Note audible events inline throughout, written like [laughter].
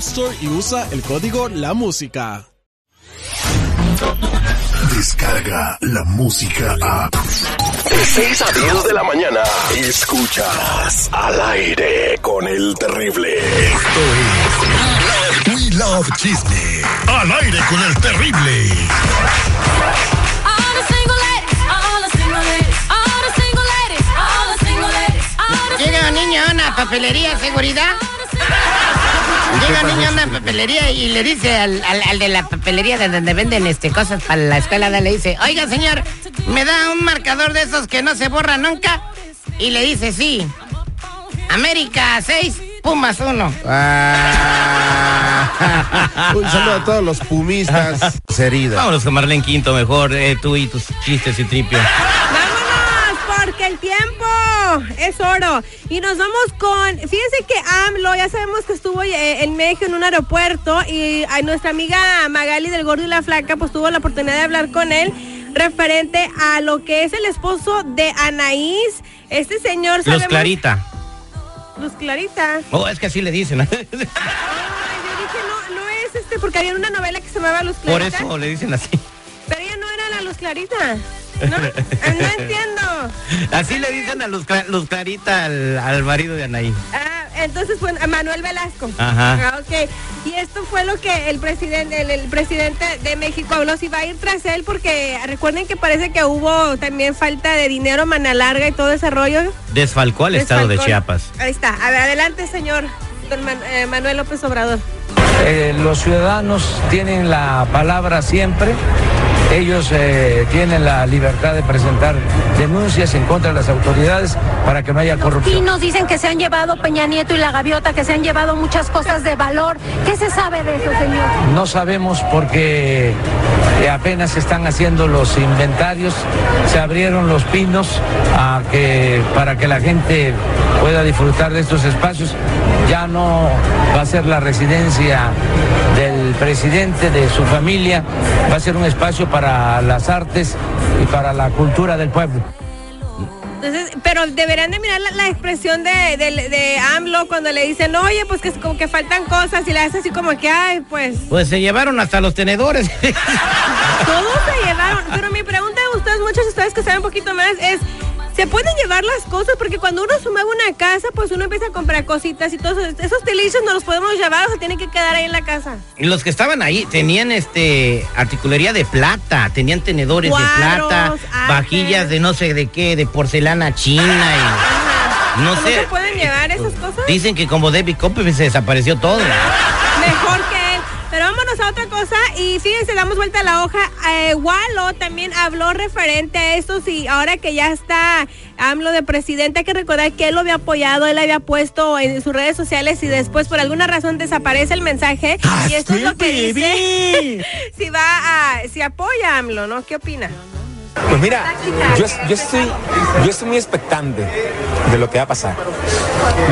Store y usa el código La Música. Descarga la música a. De 6 a 10 de la mañana. Escuchas al aire con el terrible. Esto es We Love Chisme. Al aire con el terrible. Llega un niño a una papelería, seguridad. Llega un niño a una papelería y le dice al, al- al de la papelería de donde venden este cosas para la escuela, le dice, oiga señor, ¿me da un marcador de esos que no se borra nunca? Y le dice, sí. América 6, Pumas 1. [laughs] Un saludo a todos los pumistas. [laughs] Serida. Vámonos con Marlene Quinto mejor, eh, tú y tus chistes y tripio. El tiempo es oro. Y nos vamos con. Fíjense que AMLO, ya sabemos que estuvo eh, en México en un aeropuerto. Y a nuestra amiga Magali del Gordo y la Flaca, pues tuvo la oportunidad de hablar con él referente a lo que es el esposo de Anaís. Este señor. Los sabemos- Clarita. Luz Clarita. Oh, es que así le dicen. Ay, yo dije, no, no es este, porque había una novela que se llamaba Luz Por Clarita. eso le dicen así. Pero ella no era la Luz Clarita. No, no entiendo. Así le dicen a los, los Clarita al, al marido de Anaí. Ah, entonces, pues, a Manuel Velasco. Ajá. Ah, ok. Y esto fue lo que el presidente, el, el presidente de México habló, si va a ir tras él, porque recuerden que parece que hubo también falta de dinero, mana larga y todo ese rollo. Desfalcó al estado de. Chiapas. Ahí está. A ver, adelante, señor don Man- eh, Manuel López Obrador. Eh, los ciudadanos tienen la palabra siempre. Ellos eh, tienen la libertad de presentar denuncias en contra de las autoridades para que no haya corrupción. Pinos dicen que se han llevado Peña Nieto y la Gaviota, que se han llevado muchas cosas de valor. ¿Qué se sabe de eso, señor? No sabemos porque eh, apenas se están haciendo los inventarios, se abrieron los pinos a que, para que la gente pueda disfrutar de estos espacios. Ya no va a ser la residencia del presidente, de su familia, va a ser un espacio para las artes y para la cultura del pueblo. Entonces, pero deberían de mirar la, la expresión de, de, de AMLO cuando le dicen, oye, pues que es como que faltan cosas y le hace así como que, ay, pues, Pues se llevaron hasta los tenedores. todos se llevaron. Pero mi pregunta a ustedes, muchos de ustedes que saben un poquito más, es, ¿se pueden llevar las cosas? Porque cuando uno suma una casa, pues uno empieza a comprar cositas y todos esos delicios no los podemos llevar o se tienen que quedar ahí en la casa. Y los que estaban ahí tenían este articularía de plata, tenían tenedores de plata, vajillas de no sé de qué, de porcelana china y no ¿No sé. se pueden llevar esas cosas? Dicen que como David Copperfield se desapareció todo. Mejor que él. Pero vámonos a otra cosa y fíjense, damos vuelta a la hoja. Eh, Walo también habló referente a esto y ahora que ya está AMLO de presidente, hay que recordar que él lo había apoyado, él había puesto en sus redes sociales y después por alguna razón desaparece el mensaje y esto es lo que dice [laughs] si va a, si apoya a AMLO, ¿no? ¿Qué opina? Pues mira, yo, estoy, yo estoy muy expectante de lo que va a pasar.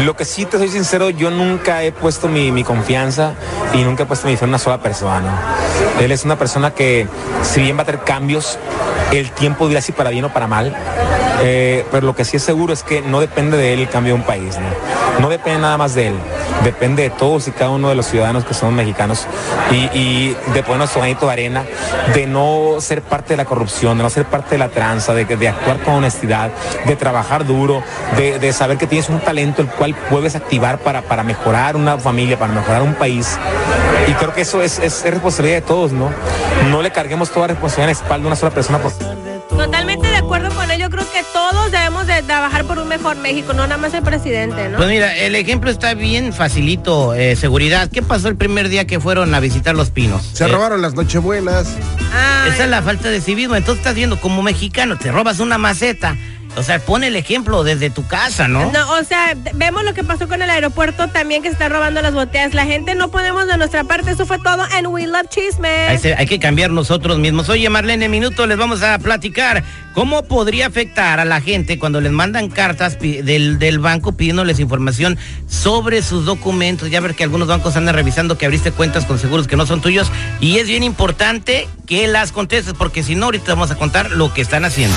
Lo que sí te soy sincero, yo nunca he puesto mi, mi confianza y nunca he puesto mi fe en una sola persona. Él es una persona que, si bien va a tener cambios, el tiempo dirá si para bien o para mal, eh, pero lo que sí es seguro es que no depende de él el cambio de un país, ¿no? Depende nada más de él, depende de todos y cada uno de los ciudadanos que son mexicanos y, y de poner nuestro granito de arena, de no ser parte de la corrupción, de no ser parte de la tranza, de, de actuar con honestidad, de trabajar duro, de, saber que tienes un talento el cual puedes activar para, para mejorar una familia, para mejorar un país. Y creo que eso es, es, es responsabilidad de todos, ¿no? No le carguemos toda la responsabilidad en la espalda de una sola persona. Por... Totalmente de acuerdo con él. Yo creo que todos debemos de trabajar por un mejor México, no nada más el presidente, ¿no? Pues mira, el ejemplo está bien facilito, eh, seguridad. ¿Qué pasó el primer día que fueron a visitar Los Pinos? Se Eh, robaron las nochebuenas. Esa es la falta de civismo. Entonces estás viendo como mexicano, te robas una maceta. O sea, pone el ejemplo desde tu casa, ¿no? No, o sea, vemos lo que pasó con el aeropuerto también que se está robando las botellas. La gente no ponemos de nuestra parte, eso fue todo. And we love chisme. Hay, que cambiar nosotros mismos. Oye, Marlene, en minuto les vamos a platicar cómo podría afectar a la gente cuando les mandan cartas del, del banco pidiéndoles información sobre sus documentos. Ya ver que algunos bancos andan revisando que abriste cuentas con seguros que no son tuyos. Y es bien importante que las contestes, porque si no, ahorita vamos a contar lo que están haciendo.